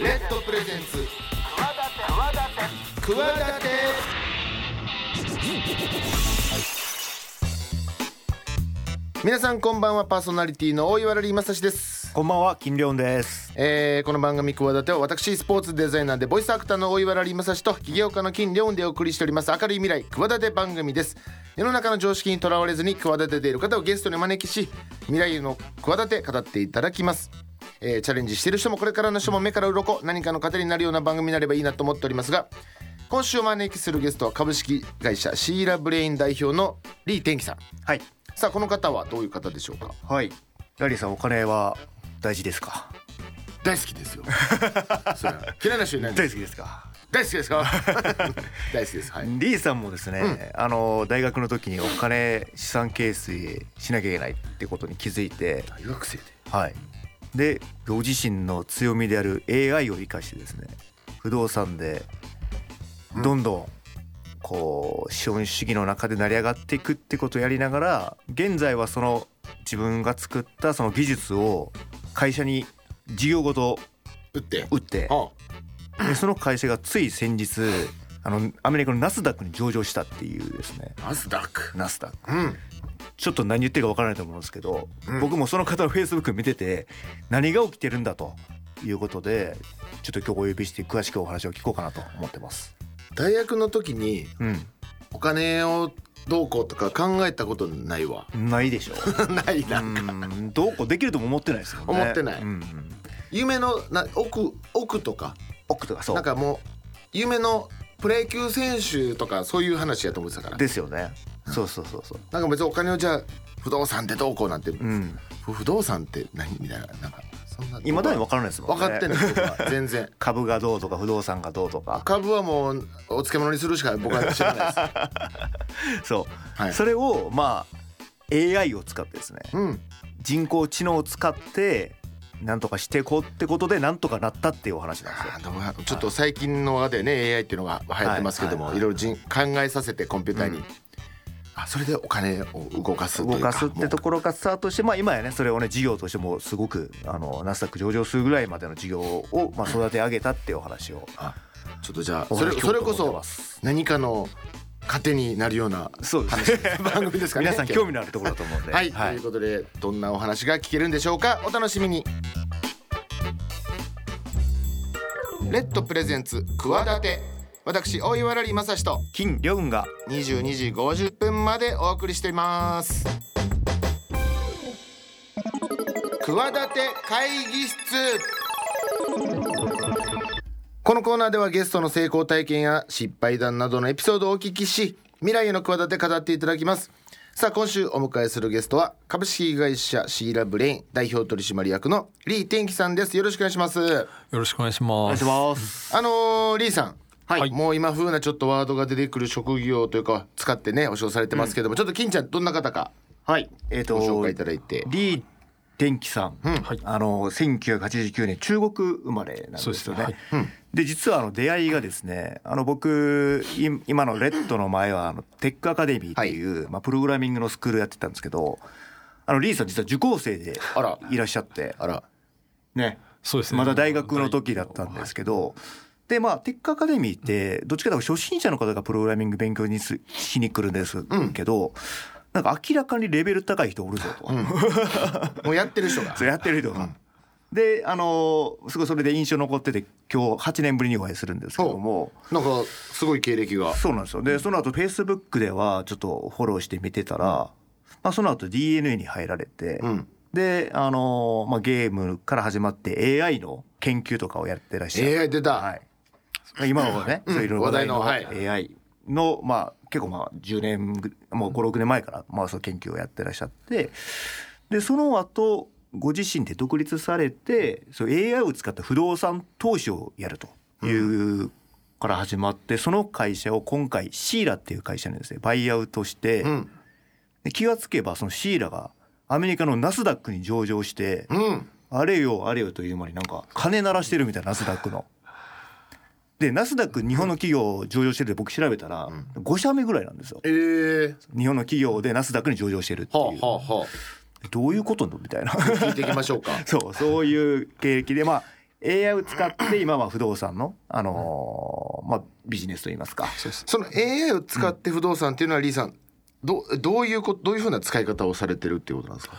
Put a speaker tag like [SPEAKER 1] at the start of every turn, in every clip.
[SPEAKER 1] レッドプレゼンツ。企て。皆さんこんばんはパーソナリティの大岩良正史です。
[SPEAKER 2] こんばんは金良です。
[SPEAKER 1] えーこの番組企ては私スポーツデザイナーでボイスアクターの大岩良正史と起業家の金良でお送りしております明るい未来企て番組です。世の中の常識にとらわれずに企てている方をゲストにお招きし未来の企て語っていただきますえーチャレンジしている人もこれからの人も目から鱗何かの糧になるような番組になればいいなと思っておりますが今週お招きするゲストは株式会社シーラブレイン代表のリー天気さん。
[SPEAKER 2] はい。
[SPEAKER 1] さあこの方はどういう方でしょうか？
[SPEAKER 2] はい。ラリーさんお金は大事ですか？
[SPEAKER 1] 大好きですよ。それは。嫌いな人いないんです
[SPEAKER 2] 大好きですか？
[SPEAKER 1] 大好きですか？大好きです。はい。
[SPEAKER 2] リーさんもですね、あの大学の時にお金資産形成しなきゃいけないってことに気づいて
[SPEAKER 1] 大学生で。
[SPEAKER 2] はいでご自身の強みである AI を生かしてですね不動産でどんどんこう資本主義の中で成り上がっていくってことをやりながら現在はその自分が作ったその技術を会社に事業ごと
[SPEAKER 1] 打って。
[SPEAKER 2] 売って。
[SPEAKER 1] あ。
[SPEAKER 2] でその会社がつい先日あのアメリカのナスダックに上場したっていうですね。
[SPEAKER 1] ナスダック。
[SPEAKER 2] ナスダック。
[SPEAKER 1] うん
[SPEAKER 2] ちょっと何言ってるかわからないと思うんですけど、
[SPEAKER 1] うん。
[SPEAKER 2] 僕もその方のフェイスブック見てて何が起きてるんだということでちょっと今日お呼びして詳しくお話を聞こうかなと思ってます。
[SPEAKER 1] 大学の時に
[SPEAKER 2] うん、
[SPEAKER 1] お金をどうこうとか考えたことないわ。
[SPEAKER 2] ないでしょ
[SPEAKER 1] ないな
[SPEAKER 2] うん。どうこうできるとも思ってないですよね。
[SPEAKER 1] 思ってない。
[SPEAKER 2] うんうん。
[SPEAKER 1] 夢のな奥奥とか。
[SPEAKER 2] 奥とかそう。
[SPEAKER 1] なんかもう夢のプロ野球選手とかそういう話やと思ってたから。
[SPEAKER 2] ですよね。そうそうそうそう。
[SPEAKER 1] なんか別にお金をじゃあ不動産ってどうこうなんて、
[SPEAKER 2] うん、
[SPEAKER 1] ふ不動産って何みたいな。なんかそんな。
[SPEAKER 2] 今だに分からないですもんね。
[SPEAKER 1] 分かってない全然。
[SPEAKER 2] 株がどうとか不動産がどうとか。
[SPEAKER 1] 株はもうお漬物にするしか僕は知らないです。
[SPEAKER 2] そう、
[SPEAKER 1] はい。
[SPEAKER 2] それをまあ AI を使ってですね。
[SPEAKER 1] うん。
[SPEAKER 2] 人工知能を使ってなんとかしていこうってことでなんとかなったっていうお話なんですよ。
[SPEAKER 1] ちょっと最近の輪でね AI っていうのが流行ってますけども、
[SPEAKER 2] はいい
[SPEAKER 1] ろいろ人考えさせてコンピューターに、
[SPEAKER 2] うん。
[SPEAKER 1] あそれでお金を動かす
[SPEAKER 2] 動かすってところがスタートしてまあ今やねそれをね事業としてもすごくあのナスダック上場するぐらいまでの事業をまあ育て上げたっていうお話を。
[SPEAKER 1] あちょっとじゃあ
[SPEAKER 2] お
[SPEAKER 1] それそれこそ何かの糧になるような
[SPEAKER 2] そうです
[SPEAKER 1] 話 番組ですかね。
[SPEAKER 2] 皆さん興味のあるところだと思うんで。
[SPEAKER 1] はい、ということでどんなお話が聞けるんでしょうか。お楽しみに。レッドプレゼンツ企て。私大岩良正史と
[SPEAKER 2] 金良雲が。
[SPEAKER 1] 22時50分までお送りしています。企て会議室このコーナーではゲストの成功体験や失敗談などのエピソードをお聞きし未来への企て語っていただきます。さあ今週お迎えするゲストは株式会社シーラブレイン代表取締役のリー天気さんです。よろしくお願いします。
[SPEAKER 3] よろしくお願いし
[SPEAKER 2] お願
[SPEAKER 3] ます。
[SPEAKER 2] いします
[SPEAKER 1] あのーリーさん。
[SPEAKER 3] はい。
[SPEAKER 1] もう今風なちょっとワードが出てくる職業というか使ってねお仕事されてますけども、ちょっと金ちゃんどんな方か
[SPEAKER 2] はい。えっ、と
[SPEAKER 1] ご紹介いただいて。
[SPEAKER 2] リー天気さん、
[SPEAKER 1] うん。
[SPEAKER 3] はい。
[SPEAKER 2] あの1989年中国生まれなんですよね。
[SPEAKER 3] ですね。
[SPEAKER 1] うん。
[SPEAKER 2] で実はあの出会いがですねあの僕い今のレッドの前はあのテックアカデミーっていう、まあ、プログラミングのスクールやってたんですけどあのリーさん実は受講生でいらっしゃって。
[SPEAKER 1] あら。
[SPEAKER 2] ね。
[SPEAKER 3] そうですね。
[SPEAKER 2] まだ大学の時だったんですけど。でまあテックアカデミーってどっちかというと初心者の方がプログラミング勉強にすしに来るんですけど、なんか明らかにレベル高い人おるぞと、
[SPEAKER 1] うん。もうやってる人が。
[SPEAKER 2] それやってる人が。であのすごいそれで印象残ってて今日8年ぶりにお会いするんですけども。
[SPEAKER 1] なんかすごい経歴が。
[SPEAKER 2] そうなんですよ。でその後フェイスブックではちょっとフォローして見てたら、まあ、その後 DNA に入られて、
[SPEAKER 1] うん。
[SPEAKER 2] であの、まあ、ゲームから始まって AI の研究とかをやってらっしゃる、
[SPEAKER 1] AI 出た、
[SPEAKER 2] はい、今はね、
[SPEAKER 1] うん。
[SPEAKER 2] そういろいろ話題の
[SPEAKER 1] 話題の
[SPEAKER 2] AI の、まあ、結構まあ10年ぐもう56年前から、まあ、その研究をやってらっしゃってでその後ご自身で独立されてそう AI を使った不動産投資をやるというから始まってその会社を今回シーラっていう会社にですねバイアウトして、
[SPEAKER 1] うん
[SPEAKER 2] で気がつけばそのシーラがアメリカのナスダックに上場して、
[SPEAKER 1] うん
[SPEAKER 2] あれよあれよという間になんか金鳴らしてるみたいなナスダックの。でナスダック日本の企業上場してるって僕調べたら5社目ぐらいなんですよ。
[SPEAKER 1] えー、
[SPEAKER 2] 日本の企業でナスダックに上場してるっていう。
[SPEAKER 1] はあはあは
[SPEAKER 2] どういうことみたいな。
[SPEAKER 1] あ聞いていきましょうか。
[SPEAKER 2] そうそういう経歴でまあ AI を使って今は不動産の、あのーまあ、ビジネスといいますか。
[SPEAKER 1] その AI を使って不動産っていうのはリーさんどどういうこどういうふうな使い方をされてるっていうことなんですか？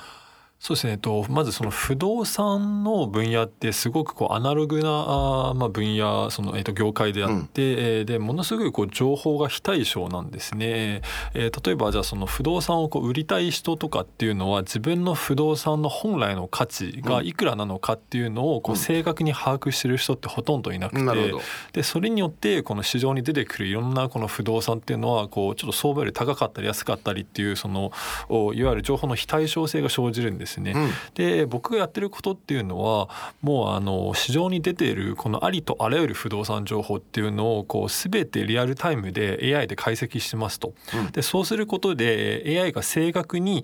[SPEAKER 3] そうですね、えっと、まずその不動産の分野ってすごくこうアナログなあ、まあ、分野その、えっと、業界であって、うん、でものすごいこう情報が非対称なんですね、えー、例えばじゃあその不動産をこう売りたい人とかっていうのは自分の不動産の本来の価値がいくらなのかっていうのをこう正確に把握してる人ってほとんどいなくて、うん、でそれによってこの市場に出てくるいろんなこの不動産っていうのはこうちょっと相場より高かったり安かったりっていうそのいわゆる情報の非対称性が生じるんですね。うん、で僕がやってることっていうのはもうあの市場に出ているこのありとあらゆる不動産情報っていうのをこう全てリアルタイムで AI で解析してますと、うん、でそうすることで AI が正確に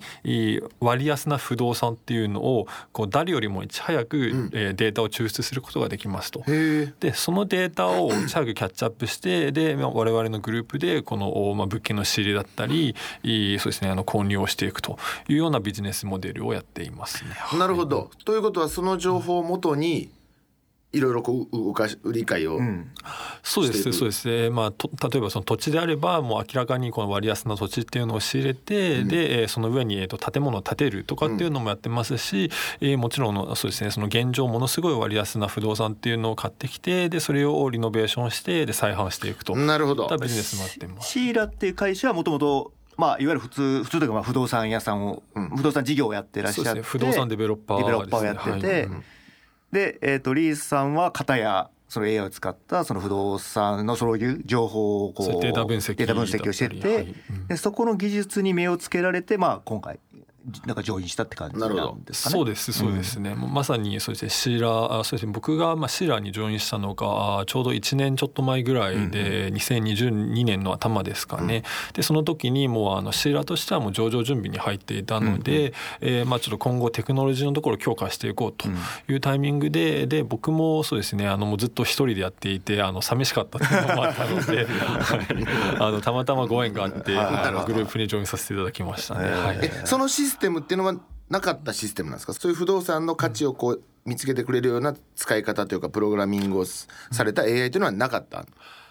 [SPEAKER 3] 割安な不動産っていうのをこう誰よりもいち早く、うん、データを抽出することができますと。でそのデータをいち早くキャッチアップしてで我々のグループでこの、まあ、物件の仕入れだったりそうですねあの購入をしていくというようなビジネスモデルをやっていますね。
[SPEAKER 1] なるほど。ということはその情報をもとにいろいろこう動かし売り買いを、うん、
[SPEAKER 3] そうですそうですね、まあ、と例えばその土地であればもう明らかにこの割安な土地っていうのを仕入れて、うん、でその上に、えー、と建物を建てるとかっていうのもやってますし、うん、えー、もちろんそうですねその現状ものすごい割安な不動産っていうのを買ってきてでそれをリノベーションしてで再販していくと。
[SPEAKER 1] なるほど。
[SPEAKER 3] ビジネスもやってます。
[SPEAKER 2] シーラっていう会社はもともとまあ、いわゆる普通普通というかまあ不動産屋さんを、うん、不動産事業をやってらっしゃって、ね、
[SPEAKER 3] 不動産デベロッパー、
[SPEAKER 2] ね、デベロッパーをやってて、はい、で、えーと、リースさんは片やその AI を使ったその不動産のそういう情報をこう
[SPEAKER 3] データ分析
[SPEAKER 2] データ分析をしてて、はい。うん、でそこの技術に目をつけられて、まあ、今回なんか上院したって感じなんですかね。
[SPEAKER 3] そうですそうですね。うん、まさにそうですね。シーラそうですね。僕がまあシーラに上院したのがちょうど1年ちょっと前ぐらいで、うん、2022年の頭ですかね。うん、でその時にもうあのシーラとしてはもう上場準備に入っていたので、うん、えー、まあちょっと今後テクノロジーのところを強化していこうというタイミングで、で僕もそうですね。あのもうずっと一人でやっていてあの寂しかったっていうのもあったので、あのたまたまご縁があってあのグループにジョインさせていただきましたね。はい、
[SPEAKER 1] そのシステムっていうのはなかったシステムなんですか？そういう不動産の価値をこう見つけてくれるような使い方というかプログラミングをされた AI というのはなかった、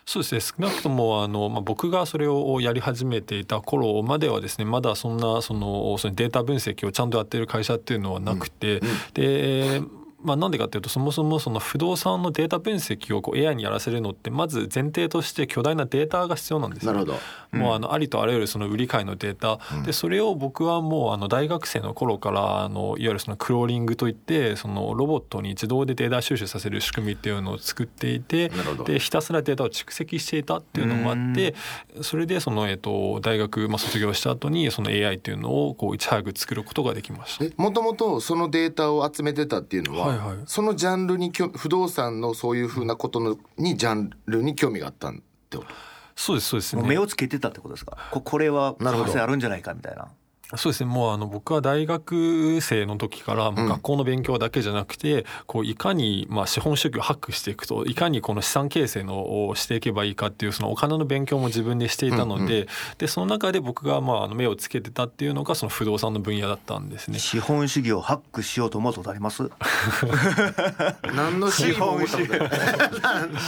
[SPEAKER 3] そうですね。少なくともあの、まあ、僕がそれをやり始めていた頃まではですねまだそんなそのそのデータ分析をちゃんとやっている会社っていうのはなくて、うんうん、でまあ、なんでかっていうとそもそもその不動産のデータ分析をこう AI にやらせるのってまず前提として巨大なデータが必要なんですよ。
[SPEAKER 1] なるほど、
[SPEAKER 3] うん、もうあのありとあらゆるその売り買いのデータ、うん、でそれを僕はもうあの大学生の頃からあのいわゆるそのクローリングといってそのロボットに自動でデータ収集させる仕組みっていうのを作っていてでひたすらデータを蓄積していたっていうのもあってそれでその、えっと、大学、まあ、卒業した後にその AI っていうのをこういち早く作ることができました。
[SPEAKER 1] もともとそのデータを集めてたっていうのは、はいはい、そのジャャンルに不動産のそういうふうなことのにジャンルに興味があったってこと？
[SPEAKER 3] そうですそうです、ね、
[SPEAKER 2] 目をつけてたってことですか？これは可能性あるんじゃないかみたいな
[SPEAKER 3] そうですね。もうあの僕は大学生の時からもう学校の勉強だけじゃなくて、こういかにまあ資本主義をハックしていくといかにこの資産形成のをしていけばいいかっていうそのお金の勉強も自分でしていたので,、でその中で僕がまああの目をつけてたっていうのがその不動産の分野だったんですね。
[SPEAKER 2] 資本主義をハックしようと思うことあります？
[SPEAKER 1] 何の資本主義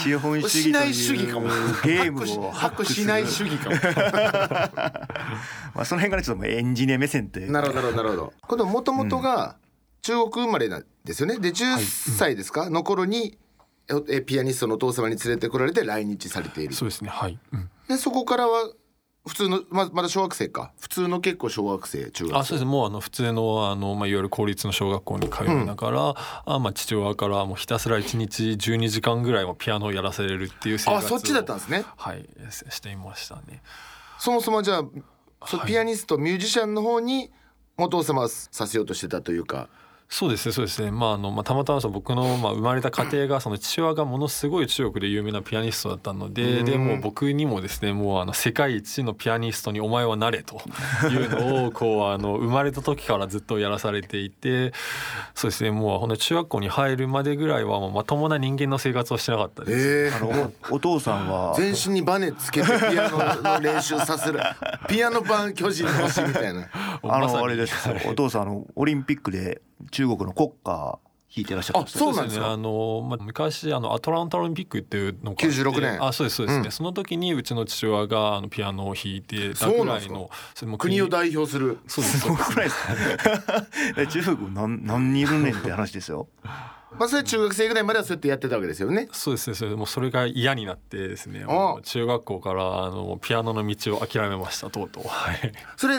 [SPEAKER 2] 資本主義
[SPEAKER 1] しない主義かも。
[SPEAKER 2] ゲームを
[SPEAKER 1] ハックしない主義かも。
[SPEAKER 2] まあその辺からちょっとエンジニア目線って。
[SPEAKER 1] なるほどなるほどこれもともとが中国生まれなんですよね。で10歳ですか、の頃にえピアニストのお父様に連れてこられて来日されている。
[SPEAKER 3] そうですねはい、
[SPEAKER 1] うん、でそこからは普通のままだ小学生か。普通の結構小学生中学生。
[SPEAKER 3] あそうです。もうあの普通のあの、まあ、いわゆる公立の小学校に通いながら、うん、あまあ父親からもうひたすら1日12時間ぐらいはピアノをやらせれるっていう生活を
[SPEAKER 1] あそっちだったんですね。
[SPEAKER 3] はいしていましたね。
[SPEAKER 1] そもそもじゃあそピアニスト、ミュージシャンの方にお父様はさせようとしてたというか。
[SPEAKER 3] そうですねそうですね。まああの、まあ、たまたまその僕の、まあ、生まれた家庭がその父親がものすごい中国で有名なピアニストだったのででも僕にもですねもうあの世界一のピアニストにお前はなれと いうのをこうあの生まれた時からずっとやらされていてそうですねもうほん中学校に入るまでぐらいはもうまともな人間の生活をしてなかったです。
[SPEAKER 2] えー、あのお父さんは？
[SPEAKER 1] 全身にバネつけてピアノの練習させる ピアノ版巨人の星みたいな。
[SPEAKER 2] あのあれです。お父さんあのオリンピックで中国の国歌弾いてらっしゃったんですか？
[SPEAKER 1] そうなんですか
[SPEAKER 3] ね。あの、まあ、昔あのアトランタオリンピックっていうのがあって
[SPEAKER 1] 96年。
[SPEAKER 3] あそうですそうですね、
[SPEAKER 1] うん。
[SPEAKER 3] その時にうちの父親があのピアノを弾いてたぐらいのそれも
[SPEAKER 1] 国を代表する。
[SPEAKER 3] そうです
[SPEAKER 2] す。ごくないですか？え中国何何人いるねんって話ですよ。
[SPEAKER 1] まあそれ中学生ぐらいまではそうやってやってたわけですよね。
[SPEAKER 3] そうですねそれもうそれが嫌になってですね
[SPEAKER 1] あ。
[SPEAKER 3] 中学校からあのピアノの道を諦めましたとうとう。はい。
[SPEAKER 1] それ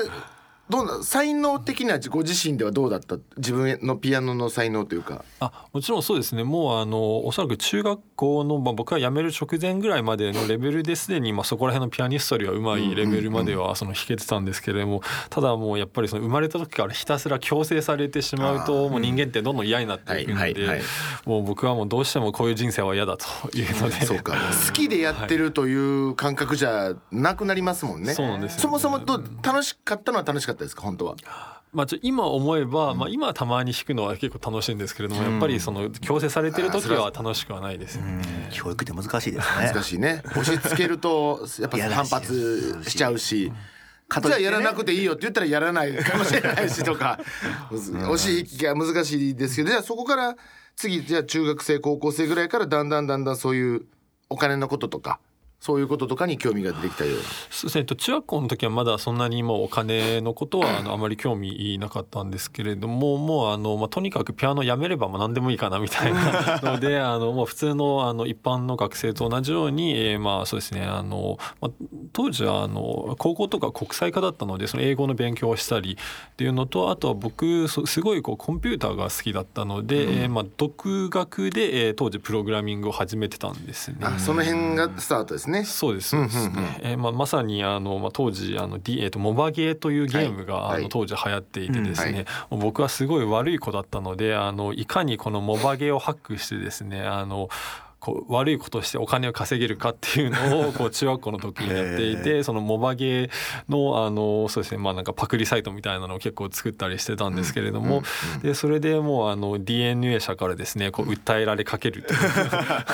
[SPEAKER 1] どうな才能的にはご自身ではどうだった？自分のピアノの才能というか。
[SPEAKER 3] あもちろんそうですね。もうあのおそらく中学校の、まあ、僕が辞める直前ぐらいまでのレベルですでに、まあ、そこら辺のピアニストよりはうまいレベルまではその弾けてたんですけれどもただもうやっぱりその生まれた時からひたすら強制されてしまうともう人間ってどんどん嫌になっていくの
[SPEAKER 1] はいはいはい。
[SPEAKER 3] でもう僕はもうどうしてもこういう人生は嫌だというので。
[SPEAKER 1] そうか。好きでやってるという感覚じゃなくなりますもんね。
[SPEAKER 3] そうなんです
[SPEAKER 1] そもそもと楽しかったのは楽しかった？ですか本当は。
[SPEAKER 3] まあ、ちょ今思えば、まあ、今はたまに弾くのは結構楽しいんですけれども、やっぱりその強制されてる時は楽しくはないです。よね。
[SPEAKER 2] 教育って難しいですね。
[SPEAKER 1] 難しいね。押し付けるとやっぱ 反発しちゃうしじゃあやらなくていいよって言ったらやらないかもしれないしとか押し引きが難しいですけどじゃあそこから次じゃあ中学生高校生ぐらいからだんだんだんだんそういうお金のこととかそういうこととかに興味が出てきたような。
[SPEAKER 3] そうですね。えっと中学校の時はまだそんなにもうお金のことはあのあまり興味なかったんですけれどももうあの、まあ、とにかくピアノやめればまあ何でもいいかなみたいなので あのもう普通のあの一般の学生と同じように、えーまあそうですねあの、まあ、当時はあの高校とか国際科だったのでその英語の勉強をしたりっていうのとあとは僕そすごいこうコンピューターが好きだったので、えーまあ、独学で、えー当時プログラミングを始めてたんですね。
[SPEAKER 1] あその辺がスタートですね
[SPEAKER 3] そうです。そうですね。えーまあまさにあのまあ当時あの D えっ、とモバゲーというゲームが、
[SPEAKER 1] はい。
[SPEAKER 3] あの当時流行っていてですね、
[SPEAKER 1] うんはい
[SPEAKER 3] 僕はすごい悪い子だったのであのいかにこのモバゲーをハックしてですねあのこう悪いことをしてお金を稼げるかっていうのをこう中学校の時にやっていてそのモバゲーのあのそうですねまあなんかパクリサイトみたいなのを結構作ったりしてたんですけれども、でそれでもうあの DNA 社からですねこう訴えられかけるという。
[SPEAKER 1] あ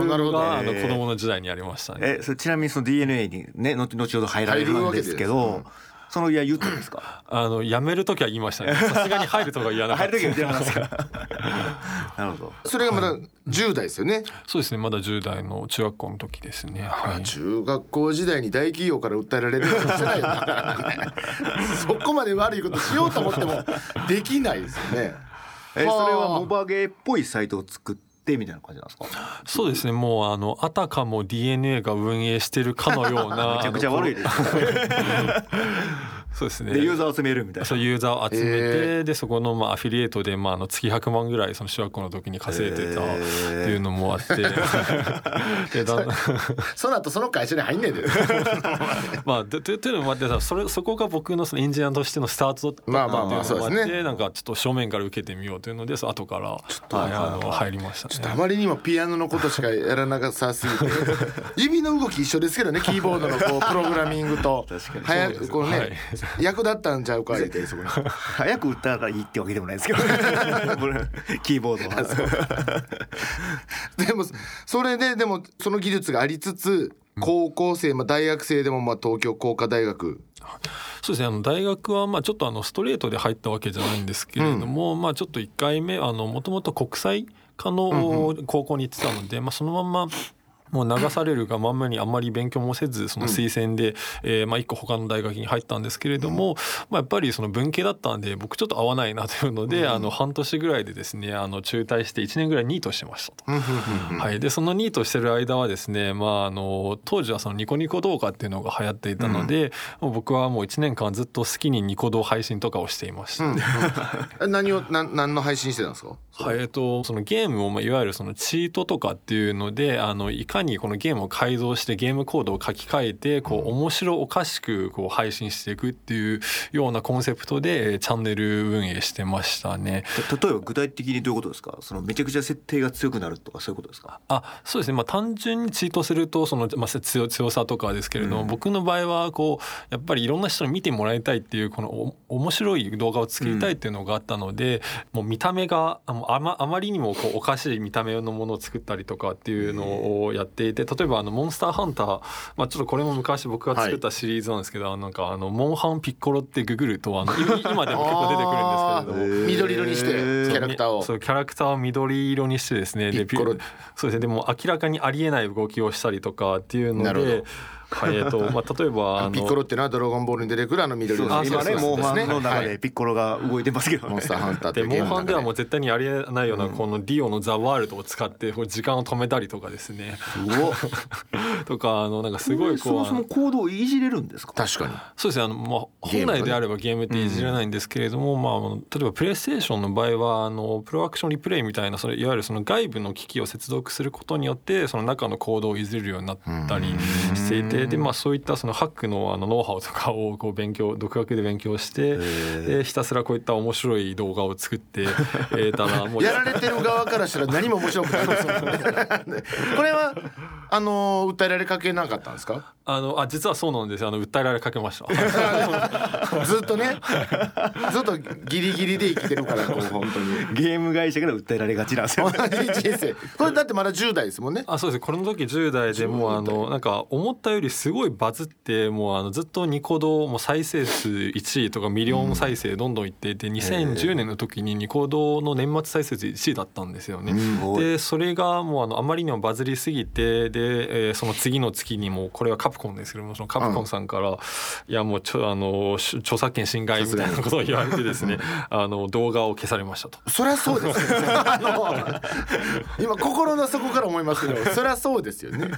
[SPEAKER 1] あなるほど。
[SPEAKER 3] があの子供の時代にありましたね。
[SPEAKER 2] えそれちなみにその DNA にね後後ほど入られるんですけどそのいや言ったんですか？
[SPEAKER 3] あの辞める時は言いましたね。さすがに入るとか言わなかった。
[SPEAKER 2] 入る時は言ってなかったんですかなるほど
[SPEAKER 1] それがまだ10代ですよね
[SPEAKER 3] そうですね。まだ10代の中学校の時ですね。はい。
[SPEAKER 1] 中学校時代に大企業から訴えられる そこまで悪いことしようと思ってもできないですよね
[SPEAKER 2] え
[SPEAKER 1] はあ
[SPEAKER 2] それはモバゲーっぽいサイトを作ってみたいな感じなんですか？
[SPEAKER 3] そうですね。もうあのあたかも DNA が運営してるかのような。
[SPEAKER 2] めちゃくちゃ悪いです
[SPEAKER 3] そうですね。
[SPEAKER 2] でユーザーを集めるみたいな。
[SPEAKER 3] そうユーザーを集めて、
[SPEAKER 1] え
[SPEAKER 3] でそこのまあアフィリエイトでまああの月100万ぐらいその小学校の時に稼いでたっていうのもあって、でだんだん
[SPEAKER 1] その後その会社に入んねえで
[SPEAKER 3] まあととというのもあってさそれそこが僕のそのエンジニアとしてのスタートだった
[SPEAKER 1] まあまあまあ
[SPEAKER 3] っていうのもあって
[SPEAKER 1] そうですね。
[SPEAKER 3] なんかちょっと正面から受けてみようというのでその後からはいあの入りましたね。
[SPEAKER 1] あまりにもピアノのことしかやらなさすぎて指の動き一緒ですけどねキーボードのこう プログラミングと。早くこうね、
[SPEAKER 3] はい
[SPEAKER 1] 役立ったんちゃうか言ってそこに。
[SPEAKER 2] 早く打ったらいいってわけでもないですけど キーボードは。
[SPEAKER 1] でもそれででもその技術がありつつ高校生、まあ、大学生でもまあ東京工科大学。
[SPEAKER 3] そうですね。あの大学はまあちょっとあのストレートで入ったわけじゃないんですけれども、まあちょっと1回目あのもともと国際科の高校に行ってたので、まあ、そのまんまもう流されるがまんまにあんまり勉強もせずその推薦で、えーまあ一個他の大学に入ったんですけれども、まあ、やっぱりその文系だったんで僕ちょっと合わないなというので、あの半年ぐらいでですねあの中退して1年ぐらいニートしてましたと。はい、でそのニートしてる間はですね、まあ、あの当時はそのニコニコ動画っていうのが流行っていたので、僕はもう1年間ずっと好きにニコ動配信とかをしていました。
[SPEAKER 1] え何を何何の配信してたんですか？
[SPEAKER 3] はい。えっと、そのゲームを、まあ、いわゆるそのチートとかっていうのであのいかにこのゲームを改造してゲームコードを書き換えてこう面白おかしくこう配信していくっていうようなコンセプトでえーチャンネル運営してましたね。
[SPEAKER 2] た例えば具体的にどういうことですか？そのめちゃくちゃ設定が強くなるとかそういうことですか？
[SPEAKER 3] あそうですね、まあ、単純にチートするとその、まあ、強強さとかですけれども、僕の場合はこうやっぱりいろんな人に見てもらいたいっていうこのお面白い動画を作りたいっていうのがあったので、もう見た目があまあまりにもこうおかしい見た目のものを作ったりとかっていうのをやっっていて例えばあのモンスターハンター、まあ、ちょっとこれも昔僕が作ったシリーズなんですけど、なんかあのモンハンピッコロってググるとあのい今でも結構出てくるんですけれども。
[SPEAKER 1] 緑色にしてキャラクターを。
[SPEAKER 3] そうキャラクターを緑色にしてですね。で
[SPEAKER 1] ピッコロ。
[SPEAKER 3] そうですね。でも明らかにありえない動きをしたりとかっていうの
[SPEAKER 1] なるほど。
[SPEAKER 3] で。はいえっと まあ、例えばあの
[SPEAKER 1] ピッコロっていうのはドラゴンボールに出てくるあの緑の
[SPEAKER 3] あそう
[SPEAKER 2] ね。モンハンの中
[SPEAKER 1] はい。
[SPEAKER 2] でピッコロが動いてますけどね。
[SPEAKER 1] モンスターハンターってい
[SPEAKER 3] で。モンハンではもう絶対にありえないようなこのディオのザ・ワールドを使ってこう時間を止めたりとかですね。とかあのなんかすごいこう
[SPEAKER 2] そもそもコードをいじれるんですか？
[SPEAKER 1] 確かに。
[SPEAKER 3] そうですねあの、まあ、本来であればゲームっていじれないんですけれども、まあ例えばプレイステーションの場合はあのプロアクションリプレイみたいなそれいわゆるその外部の機器を接続することによってその中のコードをいじれるようになったりしていてで、まあ、そういったそのハックのあのノウハウとかをこう勉強独学で勉強してでひたすらこういった面白い動画を作って、えーたらもう
[SPEAKER 1] やられてる側からしたら何も面白くない。ですよねこれはあの訴えられかけなかったんですか？
[SPEAKER 3] あのあ実はそうなんですよ。あの訴えられかけました。
[SPEAKER 1] ずっとね。ずっとギリギリで生きてるからこう本当に。
[SPEAKER 2] ゲーム会社から訴えられがちなんですよ。
[SPEAKER 1] 同じ人生。これだってまだ10代ですもんね。
[SPEAKER 3] あそうです。この時10代でもうあのなんか思ったよりすごいバズってもうあのずっとニコ動も再生数1位とかミリオン再生どんどんいっていて2010年の時にニコ動の年末再生数1位だったんですよね。でそれがもうあのあまりにもバズりすぎてで、えーその次の月にもこれはカプコンですけどもそのカプコンさんから、いやもうちょあのし著作権侵害みたいなことを言われてですね あの動画を消されましたと。
[SPEAKER 1] そりゃそうですよね。今心の底から思いますけどそりゃそうですよね。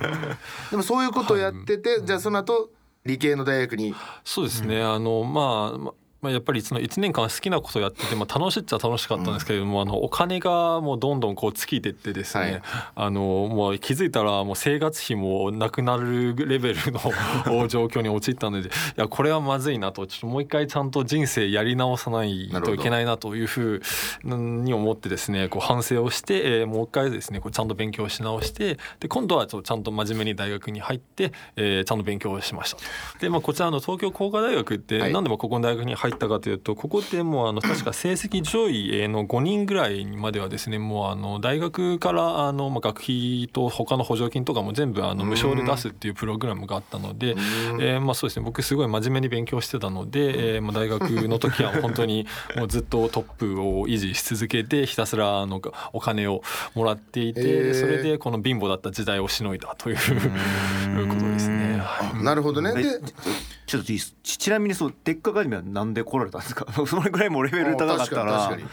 [SPEAKER 1] でもそういうことをやってて、じゃあその後理系の大学に。
[SPEAKER 3] そうですね、あのまあままあ、やっぱりその1年間好きなことをやってて、まあ、楽しいっちゃ楽しかったんですけれども、あのお金がもうどんどんこう尽きてってですね、
[SPEAKER 1] はい。
[SPEAKER 3] あのもう気づいたらもう生活費もなくなるレベルの 状況に陥ったのでいやこれはまずいなとちょっともう一回ちゃんと人生やり直さないといけないなというふうに思ってですねこう反省をして、えーもう一回ですねこうちゃんと勉強し直してで今度はちょっとちゃんと真面目に大学に入って、えーちゃんと勉強をしました。で、まあ、こちらの東京工科大学って
[SPEAKER 1] はい。
[SPEAKER 3] 何でもここの大学に入ったかというとここってもうあの 確か成績上位の5人ぐらいまではですねもうあの大学からあのまあ学費と他の補助金とかも全部あの無償で出すっていうプログラムがあったので、えーまあそうですね。僕すごい真面目に勉強してたので、えーまあ大学の時は本当に もうずっとトップを維持し続けてひたすらあのお金をもらっていて、
[SPEAKER 1] えー。
[SPEAKER 3] それでこの貧乏だった時代をしのいだという ことですね。はい。
[SPEAKER 1] なるほどね。
[SPEAKER 2] え
[SPEAKER 1] で
[SPEAKER 2] ちょっといいですちちなみにそう鉄火アカデミーはなんで来られたんですか？それぐらいもうレベル高かったら。
[SPEAKER 1] 確かに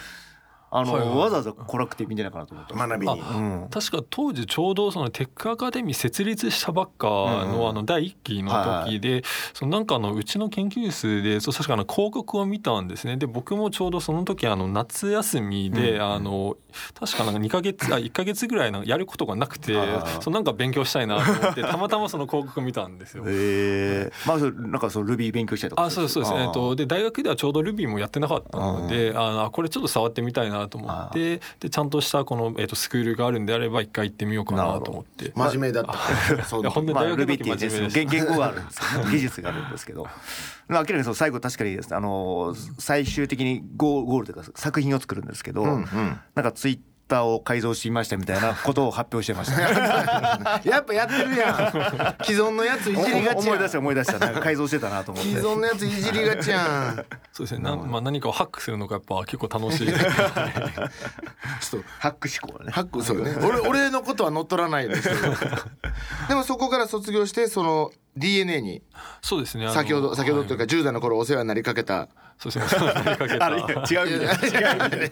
[SPEAKER 2] あの、
[SPEAKER 3] はいはい
[SPEAKER 2] わざわざ来なくていいんじゃないかなと思った
[SPEAKER 1] に学びに。
[SPEAKER 2] うん。
[SPEAKER 3] 確か当時ちょうどそのテックアカデミー設立したばっかのあの第一期の時でそのなんかあのうちの研究室でそう確かあの広告を見たんですね。で僕もちょうどその時あの夏休みであの確かなんか2ヶ月あ1ヶ月ぐらいなんかやることがなくて
[SPEAKER 2] はいはいはい。
[SPEAKER 3] そうなんか勉強したいなと思ってたまたまその広告見たんですよ。
[SPEAKER 2] ええまあそれなんかそのルビー勉強したりとか
[SPEAKER 3] あそうですそうです、えっと、で大学ではちょうど Ruby もやってなかったのであのこれちょっと触ってみたいなと思ってでちゃんとしたこの、えっと、スクールがあるんであれば一回行ってみようかなと思って。
[SPEAKER 1] 真面目だった。
[SPEAKER 3] 本当に
[SPEAKER 2] まあ、
[SPEAKER 3] 大学の時真面目で
[SPEAKER 2] 言言語があるんですけど、ね、技術があるんですけど。まあ明らかにその最後確かにですねあの最終的にゴーゴールというか作品を作るんですけど、
[SPEAKER 1] うんうん。
[SPEAKER 2] なんかツイッターを改造してみましたみたいなことを発表してました、
[SPEAKER 1] やっぱやってるやん。既存のやついじりがちやん。
[SPEAKER 2] 思い出した思い出した。なんか改造してたなと思って。
[SPEAKER 1] 既存のやついじりがちやん。
[SPEAKER 3] そうですね。なまあ何かをハックするのがやっぱ結構楽しい。
[SPEAKER 1] ちょっと
[SPEAKER 2] ハック思考だね
[SPEAKER 1] ハックそうね。俺俺のことは乗っ取らないですけど。でもそこから卒業してその DNA に
[SPEAKER 3] そうですね。
[SPEAKER 1] 先ほど先ほどというか
[SPEAKER 3] は
[SPEAKER 1] 10代の頃お世話になりかけた。
[SPEAKER 3] そうですね。かけた。
[SPEAKER 2] あれ違う意味で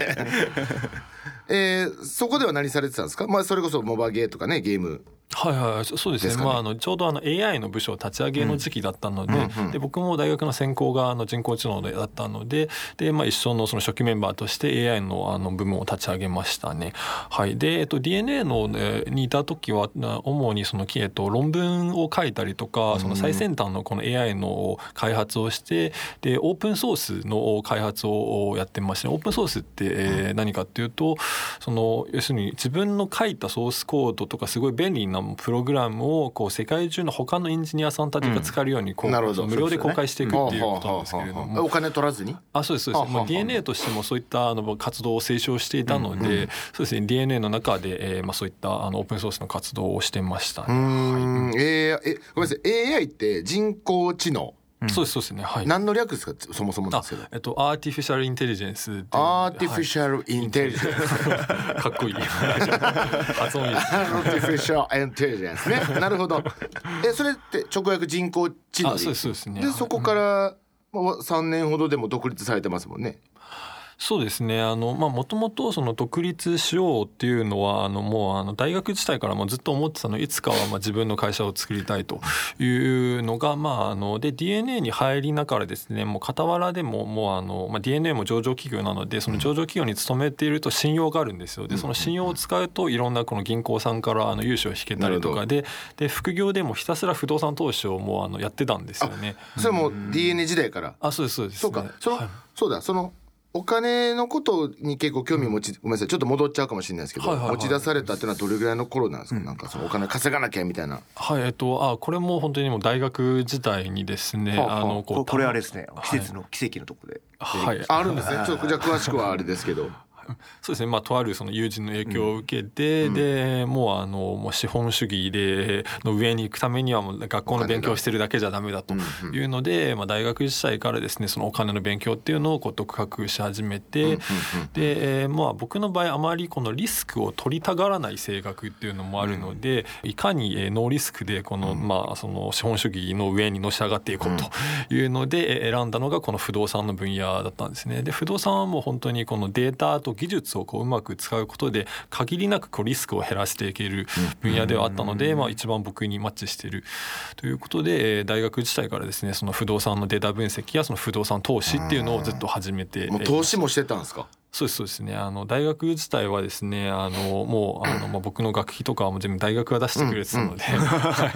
[SPEAKER 1] えーそこでは何されてたんですか？まあそれこそモバゲーとかねゲーム
[SPEAKER 3] はいはいそそうですね。
[SPEAKER 1] ね。
[SPEAKER 3] まああのちょうどあの AI の部署立ち上げの時期だったので,、で僕も大学の専攻があの人工知能でだったのでで、まあ、一緒のその初期メンバーとして AI のあの部門を立ち上げましたね。はい、で、えっと、DNA の、えーにいた時はな主にその、えっと、論文を書いたりとかその最先端のこの AI の開発をしてでオープンソースの開発をやってまして、オープンソースって、えー何かっていうとその要するに自分の書いたソースコードとかすごい便利なものプログラムをこう世界中の他のエンジニアさんたちが使えるようにこう、
[SPEAKER 1] なるほど。
[SPEAKER 3] 無料で公開していくっていうことなんですけれども。
[SPEAKER 1] お金取らずに？
[SPEAKER 3] あそうですそうです、まあ、
[SPEAKER 1] ははは
[SPEAKER 3] DNA としてもそういったあの活動を推奨していたので、そうですね。DNA の中で、えーまあ、そういったあのオープンソースの活動をしてました
[SPEAKER 1] うー
[SPEAKER 3] ね、
[SPEAKER 1] ん AI えごめんなさい。AI って人工知能？
[SPEAKER 3] そうですそうですね。はい。
[SPEAKER 1] 何の略ですか？そもそもなん
[SPEAKER 3] あ
[SPEAKER 1] ですけど。
[SPEAKER 3] えっとアーティフィシャルインテリジェンス
[SPEAKER 1] アーティフィシャルインテリジェンス
[SPEAKER 3] かっこいい。発音いい。
[SPEAKER 1] アーティフィシャルインテリジェンスね。なるほど。えそれって直訳人工知能
[SPEAKER 3] あそうですそうですね。
[SPEAKER 1] で
[SPEAKER 3] はい
[SPEAKER 1] そこからまあ3年ほどでも独立されてますもんね
[SPEAKER 3] そうですね。あのまあもともとその独立しようっていうのはあのもうあの大学時代からもずっと思ってたのいつかはまあ自分の会社を作りたいというのがまああので DNA に入りながらですねもう傍らでももうあのまあ DNA も上場企業なのでその上場企業に勤めていると信用があるんですよ。でその信用を使うといろんなこの銀行さんからあの融資を引けたりとかでで副業でもひたすら不動産投資をもうあのやってたんですよね。
[SPEAKER 1] それも DNA 時代から？
[SPEAKER 3] あそうですそうです、ね、
[SPEAKER 1] そうか。その、
[SPEAKER 3] はい。
[SPEAKER 1] そうだ。そのお金のことに結構興味持ち、ごめんなさいちょっと戻っちゃうかもしれないですけど、
[SPEAKER 3] はいはいはい。
[SPEAKER 1] 持ち出されたっていうのはどれぐらいの頃なんですか、なんかそのお金稼がなきゃみたいな。
[SPEAKER 3] はい、えっと、あ、これも本当にもう大学時代にですね、
[SPEAKER 1] はあはあ。
[SPEAKER 3] あの、
[SPEAKER 2] ここれあれですね。
[SPEAKER 3] はい。
[SPEAKER 2] 季節の奇跡のとこで
[SPEAKER 3] はい、
[SPEAKER 1] ああるんですね。ちょっとじゃあ詳しくはあれですけど
[SPEAKER 3] そうですね、まあ、とあるその友人の影響を受けて、で、もう、あの、もう資本主義で、の上に行くためには、もう学校の勉強をしてるだけじゃダメだというので、まあ、大学時代からですね、そのお金の勉強っていうのをこう独学し始めて。で、えーまあ、僕の場合、あまりこのリスクを取りたがらない性格っていうのもあるので、いかにえーノーリスクで、この、まあ、その資本主義の上にのし上がっていこうというので、えー選んだのがこの不動産の分野だったんですね。で、不動産はもう本当にこのデータと技術をこううまく使うことで限りなくこうリスクを減らしていける分野ではあったので、まあ、一番僕にマッチしている。ということでえー大学時代からですねその不動産のデータ分析やその不動産投資っていうのをずっと始めて。
[SPEAKER 1] 投資もしてたんですか？
[SPEAKER 3] そうですそうですね。あの大学自体はですねあのもうあの、まあ、僕の学費とかはもう全部大学が出してくれてたので、はい。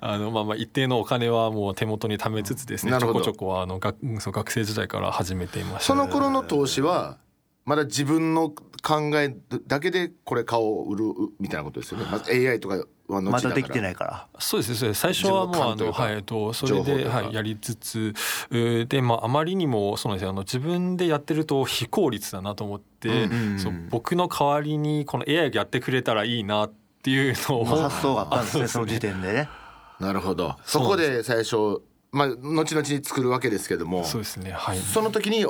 [SPEAKER 3] あのまあまあ一定のお金はもう手元に貯めつつですねちょこちょこあの学そう学生時代から始めていました。
[SPEAKER 1] その頃の投資はまだ自分の考えだけでこれ顔を売るみたいなことですよね、まず AI とかは後
[SPEAKER 2] ま
[SPEAKER 1] だから。
[SPEAKER 2] だできてないから。
[SPEAKER 3] そうですね。そうです最初はもうあの、はいえっと、それで、はい、やりつつえーで、まあ、あまりにもそうなんですよ。あの自分でやってると非効率だなと思って、
[SPEAKER 2] うん
[SPEAKER 3] そう僕の代わりにこの AI がやってくれたらいいなっていうのを。
[SPEAKER 2] まあ発想があったんですね
[SPEAKER 3] あ
[SPEAKER 2] その時点でね。
[SPEAKER 1] なるほど。そこで最初まあ後々に作るわけですけども。
[SPEAKER 3] そうですね。はい。
[SPEAKER 1] その時に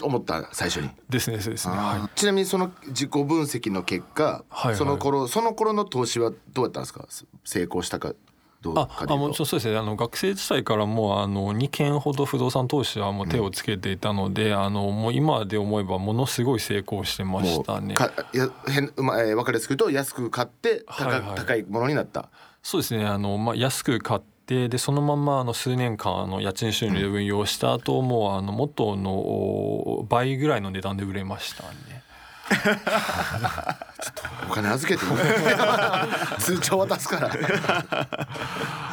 [SPEAKER 1] 思った最初に。
[SPEAKER 3] ですねそうですね。はい。
[SPEAKER 1] ちなみにその自己分析の結果、
[SPEAKER 3] はいはい。
[SPEAKER 1] その頃その頃の投資はどうやったんですか？成功したかどう
[SPEAKER 3] あ
[SPEAKER 1] か
[SPEAKER 3] あもうそうですね。あの学生時代からもうあの2件ほど不動産投資はもう手をつけていたので、あのもう今で思えばものすごい成功してま
[SPEAKER 1] も
[SPEAKER 3] したね。
[SPEAKER 1] う。かや変うま、えー、分かりやすく言うと安く買って高,、
[SPEAKER 3] はいはい。
[SPEAKER 1] 高いものになった。
[SPEAKER 3] そうですね。あの、まあ、安く買ってでそのままあの数年間あの家賃収入で運用した後、もうあの元のお倍ぐらいの値段で売れましたね。
[SPEAKER 1] お金預けて 通帳渡すから。
[SPEAKER 3] はい、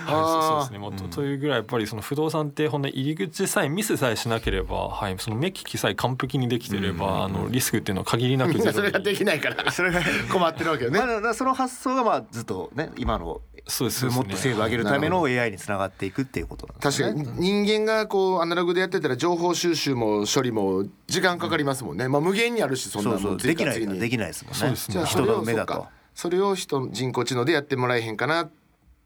[SPEAKER 3] そうですね。もうとというぐらいやっぱりその不動産ってほんで入り口さえミスさえしなければ、はい、その目利きさえ完璧にできてれば、あのリスクっていうのは限りなくゼロ。
[SPEAKER 1] それができないから。
[SPEAKER 2] それが
[SPEAKER 1] 困ってるわけよね。
[SPEAKER 2] まあだからその発想がまあずっとね今の
[SPEAKER 3] そうですね。
[SPEAKER 2] もっと精度を上げるための AI につながっていくっていうことなんですね。
[SPEAKER 1] 確かに。人間がこうアナログでやってたら情報収集も処理も時間かかりますもんね、まあ無限にあるしそんな
[SPEAKER 2] そうそう。
[SPEAKER 1] もん次
[SPEAKER 2] できない。できないですもんね。
[SPEAKER 3] そうですね。
[SPEAKER 2] 人
[SPEAKER 1] じゃあそれを
[SPEAKER 2] の目だと
[SPEAKER 1] そうか。それを人人工知能でやってもらえへんかなっ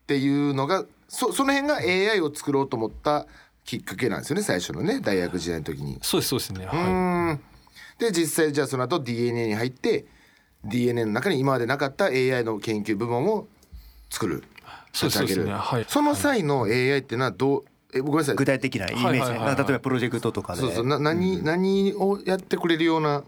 [SPEAKER 1] ていうのがそその辺が AI を作ろうと思ったきっかけなんですよね最初のね大学時代の時に。
[SPEAKER 3] そうですそうですね、
[SPEAKER 1] う
[SPEAKER 3] はい。
[SPEAKER 1] で実際じゃあその後 DNA に入って DNA の中に今までなかった AI の研究部門を作る
[SPEAKER 3] そうですそうですね。はい。
[SPEAKER 1] その際の AI っていうのはどうえごめんなさい。
[SPEAKER 2] 具体的なイメージね。
[SPEAKER 3] はいはいはいはい。
[SPEAKER 2] 例えばプロジェクトとかで。
[SPEAKER 1] そうそう。な何、何をやってくれるような？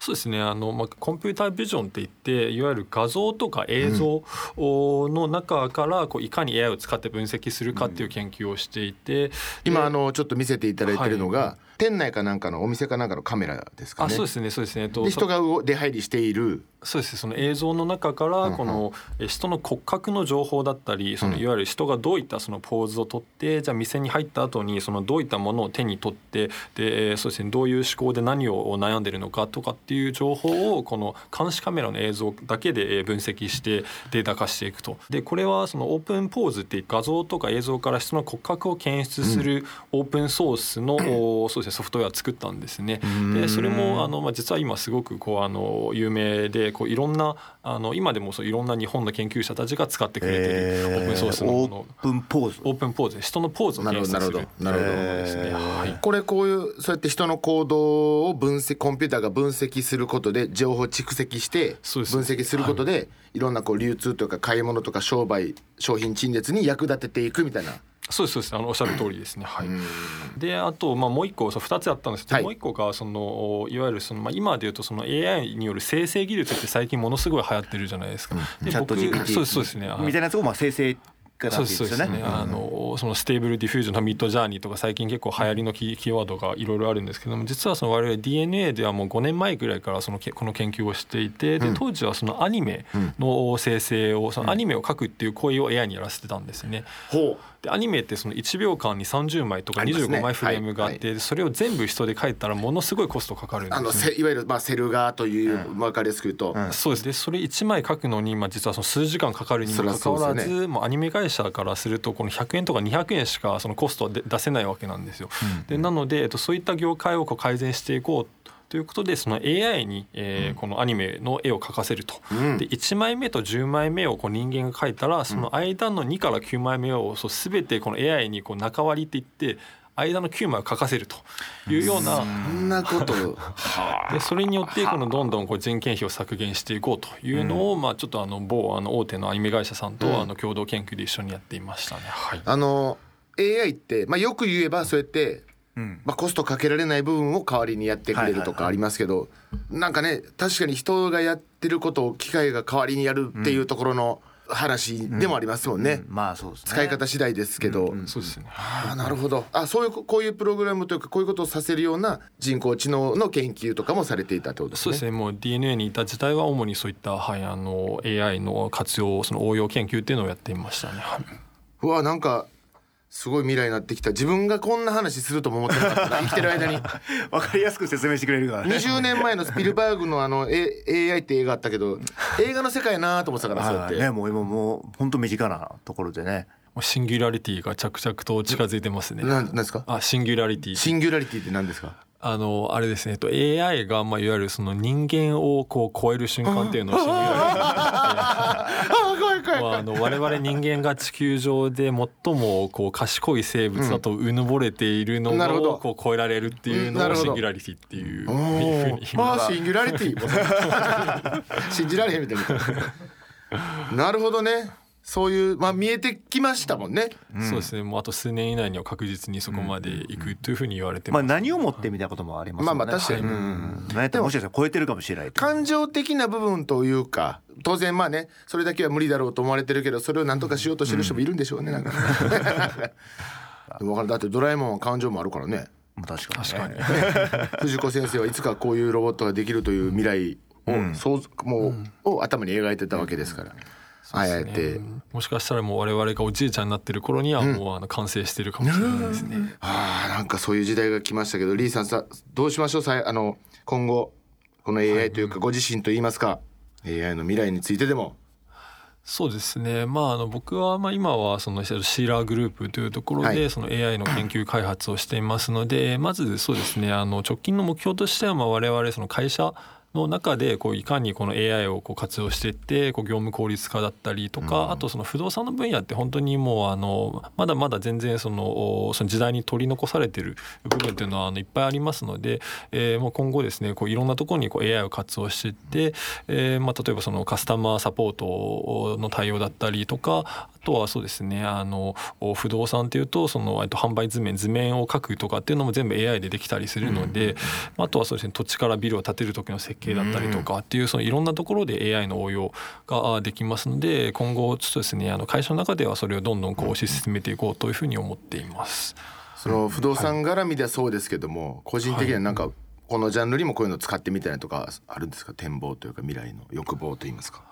[SPEAKER 3] そうですね。あの、まあ、コンピュータービジョンって言っていわゆる画像とか映像の中からこういかに AI を使って分析するかっていう研究をしていて、
[SPEAKER 1] 今あのちょっと見せていただいてるのが、店内かなんかのお店かなんかのカメラですかね。
[SPEAKER 3] あそうですねそうですね。えっと
[SPEAKER 1] で人が出入りしている。
[SPEAKER 3] そうですねその映像の中からこのえ人の骨格の情報だったりそのいわゆる人がどういったそのポーズをとってじゃあ店に入った後にそのどういったものを手に取ってでえーそうですねどういう思考で何を悩んでるのかとかっていう情報をこの監視カメラの映像だけで分析してデータ化していくと。でこれはそのオープンポーズって画像とか映像から人の骨格を検出するオープンソースの、そうですね、ソフトウェアを作ったんですね。でそれもあの、まあ、実は今すごくこうあの有名でこういろんなあの今でもそういろんな日本の研究者たちが使ってくれてるオープンソースのもの、
[SPEAKER 2] オープンポーズ。
[SPEAKER 3] オープンポーズ。人のポーズを検出する。
[SPEAKER 1] なるほど。
[SPEAKER 3] ですね。はい。
[SPEAKER 1] これこういうそうやって人の行動を分析コンピューターが分析することで情報を蓄積して分析することで、い、ろんなこう流通というか買い物とか商売商品陳列に役立てていくみたいな
[SPEAKER 3] そうですそうですあのおっしゃる通りですね。はい。であとまあもう一個そう二つあったんですけど、
[SPEAKER 1] はい
[SPEAKER 3] もう一個がそのいわゆるそのまあ今でいうとその AI による生成技術って最近ものすごい流行ってるじゃないですか。で
[SPEAKER 2] チャット
[SPEAKER 3] 僕
[SPEAKER 2] GPT
[SPEAKER 3] そうですそうですね。はい
[SPEAKER 2] みたいなやつをまあ生成
[SPEAKER 3] そう
[SPEAKER 2] ですよね。
[SPEAKER 3] あのその Stable Diffusion の Midjourney とか最近結構流行りのキーワードがいろいろあるんですけども実はその我々 DeNA ではもう5年前ぐらいからそのけこの研究をしていてで当時はそのアニメの生成をそのアニメを描くっていう行為を AI にやらせてたんですね。
[SPEAKER 1] ほ
[SPEAKER 3] でアニメってその1秒間に30枚とか
[SPEAKER 1] ありますね。
[SPEAKER 3] 25枚フレームがあっ
[SPEAKER 1] は
[SPEAKER 3] てそれを全部人で描いたらものすごいコストかかるんです
[SPEAKER 1] あのいわゆるまあセル画という分かりやすく言うと、
[SPEAKER 3] そうです。でそれ1枚書くのに、まあ、実はその数時間かかるにもかかわらず、もうアニメ会社からするとこの100円とか200円しかそのコストはで出せないわけなんですよ。でなので、えっと、そういった業界をこう改善していこうということでその AI に、えーこのアニメの絵を描かせると、
[SPEAKER 1] ん。
[SPEAKER 3] で1枚目と10枚目をこう人間が描いたらその間の2から9枚目をそう全てこの AI にこう中割りっていって間の9枚を描かせるというような。
[SPEAKER 1] そんなこと。
[SPEAKER 3] でそれによってこのどんどんこう人件費を削減していこうというのを、まあちょっとあの某あの大手のアニメ会社さんとあの共同研究で一緒にやっていましたね。はい。
[SPEAKER 1] あの AI って、まあ、よく言えばそうやって、
[SPEAKER 2] ん
[SPEAKER 1] まあ、コストかけられない部分を代わりにやってくれるとかありますけど、なんかね確かに人がやってることを機械が代わりにやるっていうところの話でもありますもんね、
[SPEAKER 2] まあそうですね
[SPEAKER 1] 使い方次第ですけど、
[SPEAKER 3] そうですね。
[SPEAKER 1] ああなるほどあそういうこういうプログラムというかこういうことをさせるような人工知能の研究とかもされていたってことですね。
[SPEAKER 3] そうですね。もう DNA にいた自体は主にそういったはいあの AI の活用その応用研究っていうのをやっていましたね。はい。
[SPEAKER 1] うわなんかすごい未来になってきた。自分がこんな話するとも思ってなかった。な 生きてる間に。
[SPEAKER 2] わかりやすく説明してくれるから。ね
[SPEAKER 1] 20年前のスピルバーグのあの、A、AI って映画あったけど映画の世界やなと思ってたからそうやって、
[SPEAKER 2] はいねもう今もう本当身近なところでね。
[SPEAKER 3] シンギュラリティが着々と近づいてますね。
[SPEAKER 1] なんなんですか？
[SPEAKER 3] あシンギュラリティ。
[SPEAKER 1] シンギュラリティって何ですか？
[SPEAKER 3] あのあれですね。えっと AI がまあいわゆるその人間をこう超える瞬間っていうのをシンギュラリティって。言って
[SPEAKER 1] ああ怖い怖い。
[SPEAKER 3] まあ、あの我々人間が地球上で最もこう賢い生物だとうぬぼれているのをこう超えられるっていうのをシンギュラリティっていう
[SPEAKER 1] お
[SPEAKER 3] ふうに
[SPEAKER 1] ーあーシンギュラリティ 信じられへんみたいな。なるほどねそういうまあ見えてきましたもんね。
[SPEAKER 3] そうですね。もうあと数年以内には確実にそこまでいくというふうに言われて
[SPEAKER 2] まあ
[SPEAKER 3] ます、
[SPEAKER 2] 何をもってみたいなこともありますね。
[SPEAKER 1] まあまあ確かに。
[SPEAKER 2] はい。うん。何やったらもしかしたら超えてるかもしれないと。
[SPEAKER 1] 感情的な部分というか当然まあねそれだけは無理だろうと思われてるけどそれを何とかしようとしてる人もいるんでしょうねなんかね。でも分かる。だってドラえもんは感情もあるからね。
[SPEAKER 2] まあ確かに。
[SPEAKER 3] 確かに。
[SPEAKER 1] 藤子先生はいつかこういうロボットができるという未来を、想像もう、を頭に描いてたわけですから、ああやって、
[SPEAKER 3] もしかしたらもう我々がおじいちゃんになってる頃にはもうあの完成してるかもしれないですね。
[SPEAKER 1] ああなんかそういう時代が来ましたけどリーさんさどうしましょう？さいあの今後この AI というかご自身といいますか、AI の未来についてでも。
[SPEAKER 3] そうですね、まあ、あの僕はまあ今はそのシーラーグループというところ
[SPEAKER 1] はい。
[SPEAKER 3] でその AI の研究開発をしていますのでまずそうですね。あの直近の目標としてはまあ我々その会社の中でこういかにこの AI をこう活用していってこう業務効率化だったりとか、あとその不動産の分野って本当にもうあのまだまだ全然そのその時代に取り残されてる部分っていうのはあのいっぱいありますので、えーもう今後ですねこういろんなところにこう AI を活用していって、えーまあ、例えばそのカスタマーサポートの対応だったりとかあとはそうですねあの不動産っていうとそのえっと販売図面図面を書くとかっていうのも全部 AI でできたりするので、まああとはそうですね土地からビルを建てる時の設計だったりとかっていうそのいろんなところで AI の応用があできますので今後ちょっとですねあの会社の中ではそれをどんどんこう推し進めていこうというふうに思っています。
[SPEAKER 1] その不動産絡みではそうですけども、個人的にはなんかこのジャンルにもこういうの使ってみたいなとかあるんですか？展望というか未来の欲望といいますか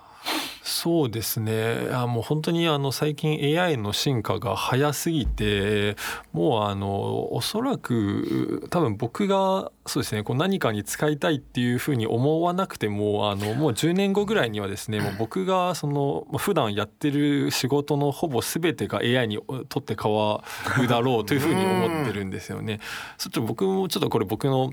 [SPEAKER 3] そうですねあもう本当にあの最近 AI の進化が早すぎてもうあのおそらく多分僕がそうですねこう何かに使いたいっていうふうに思わなくてもあのもう10年後ぐらいにはですねもう僕がその普段やってる仕事のほぼ全てが AI にとって変わるだろうというふうに思ってるんですよね。ちょっと僕もちょっとこれ僕の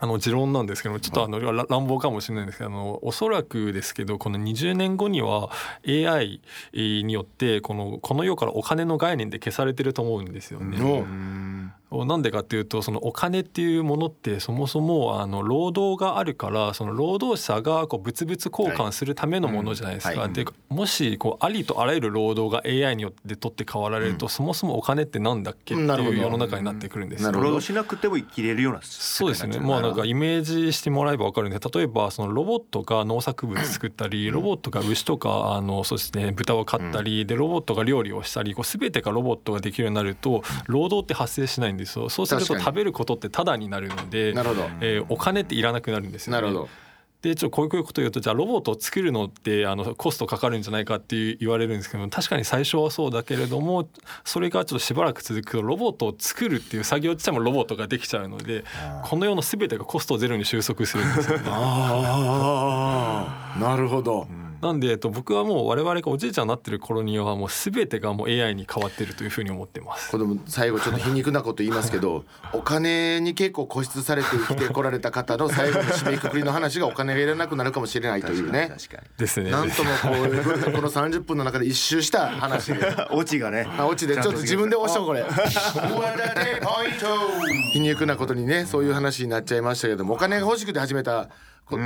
[SPEAKER 3] あの持論なんですけどちょっとあの乱暴かもしれないんですけどあのおそらくですけどこの20年後には AI によってこのこの世からお金の概念で消されてると思うんですよね。なんでかっていうとそのお金っていうものってそもそもあの労働があるからその労働者がこう物々交換するためのものじゃないですか。でもしこうありとあらゆる労働が AI によって取って代わられると、そもそもお金ってなんだっけっていう世の中になってくるんですよ。
[SPEAKER 2] 労働しなくても生きれるような
[SPEAKER 3] そうですね。もうなんかイメージしてもらえば分かるんで例えばそのロボットが農作物 作ったり、ロボットが牛とかあのそうですね豚を飼ったり、でロボットが料理をしたりこう全てがロボットができるようになると労働って発生しないんですよ。そうすると食べることってタダになるので
[SPEAKER 1] なるほど、
[SPEAKER 3] えー、お金っていらなくなるんですよ、ね、
[SPEAKER 1] なるほど。
[SPEAKER 3] でちょっとこういうこと言うとじゃあロボットを作るのってあのコストかかるんじゃないかって言われるんですけど確かに最初はそうだけれどもそれがちょっとしばらく続くとロボットを作るっていう作業自体もロボットができちゃうのでこの世の全てがコストゼロに収束するんですよね。
[SPEAKER 1] あなるほど、うん
[SPEAKER 3] なんで、えっと、僕はもう我々がおじいちゃんになってる頃にはもう全てがもう AI に変わってるというふうに思ってます。
[SPEAKER 1] 子供最後ちょっと皮肉なこと言いますけど お金に結構固執されて生きてこられた方の最後の締めくくりの話がお金がいらなくなるかもしれないというね。
[SPEAKER 3] ですね。
[SPEAKER 1] なんともこうこの30分の中で一周した話
[SPEAKER 2] オチ がね。
[SPEAKER 1] オチでちょっと自分で押しとこれ。皮肉なことにねそういう話になっちゃいましたけどもお金が欲しくて始めた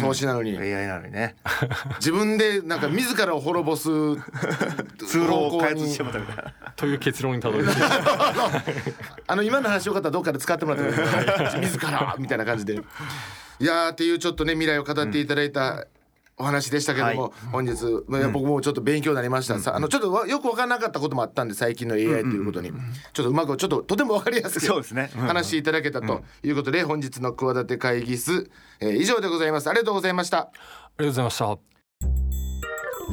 [SPEAKER 1] 投資なのに、
[SPEAKER 2] うん、AI なのにね。
[SPEAKER 1] 自分でなんか自らを滅ぼす
[SPEAKER 2] 通路を開発してたみたいな
[SPEAKER 3] という結論にたどり着い
[SPEAKER 1] あの今の話よかったらどっかで使ってもらってください自らみたいな感じで。いやっていうちょっとね未来を語っていただいた、お話でしたけども、はい、本日、まあ、僕もちょっと勉強になりました、うん、あのちょっとよく分からなかったこともあったんで最近の AI ということに、うん、ちょっとうまくちょっととても分かりやすくそうです、ね、話していただけたということで、本日の企て会議室、えー、以上でございます。ありがとうございました。あ
[SPEAKER 3] りがとうございました。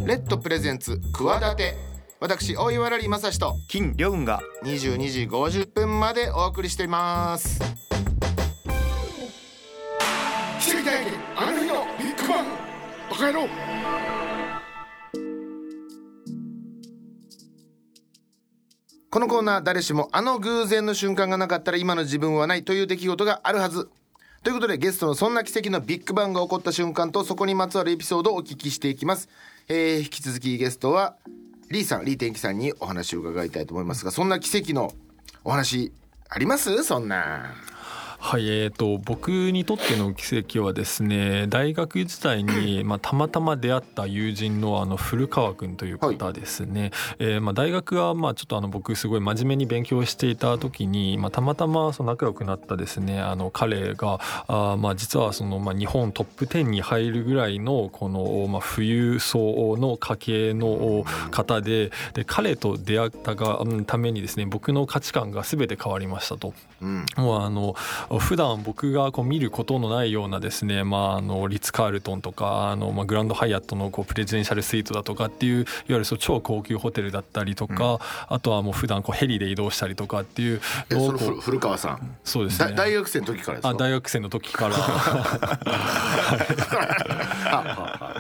[SPEAKER 1] レッドプレゼンツ企て私大岩良正史と
[SPEAKER 2] 金良雲が。
[SPEAKER 1] 22時50分までお送りしていますカ野郎このコーナー誰しもあの偶然の瞬間がなかったら今の自分はないという出来事があるはず。ということでゲストのそんな奇跡のビッグバンが起こった瞬間とそこにまつわるエピソードをお聞きしていきます、えー、引き続きゲストはリーさんリー天気さんにお話を伺いたいと思いますがそんな奇跡のお話あります？そんな。
[SPEAKER 3] はいえーと、僕にとっての奇跡はですね大学時代に、まあ、たまたま出会った友人のあの古川君という方ですね、はい、えー、まあ、大学はまあちょっとあの僕すごい真面目に勉強していた時に、まあ、たまたまその仲良くなったですねあの彼があ、まあ、実はその、まあ、日本トップ10に入るぐらいのこの、まあ、富裕層の家系の方でで彼と出会ったがためにですね僕の価値観が全て変わりましたと。うん、もうあの普段僕がこう見ることのないようなですね、まあ、あのリッツ・カールトンとかあの、まあ、グランドハイアットのこうプレジデンシャルスイートだとかっていういわゆるそう超高級ホテルだったりとか、うん、あとはもう普段こうヘリで移動したりとかっていう
[SPEAKER 1] の古川さん？
[SPEAKER 3] そうですね。
[SPEAKER 1] 大学生の時からですか？
[SPEAKER 3] あ大学生の時から。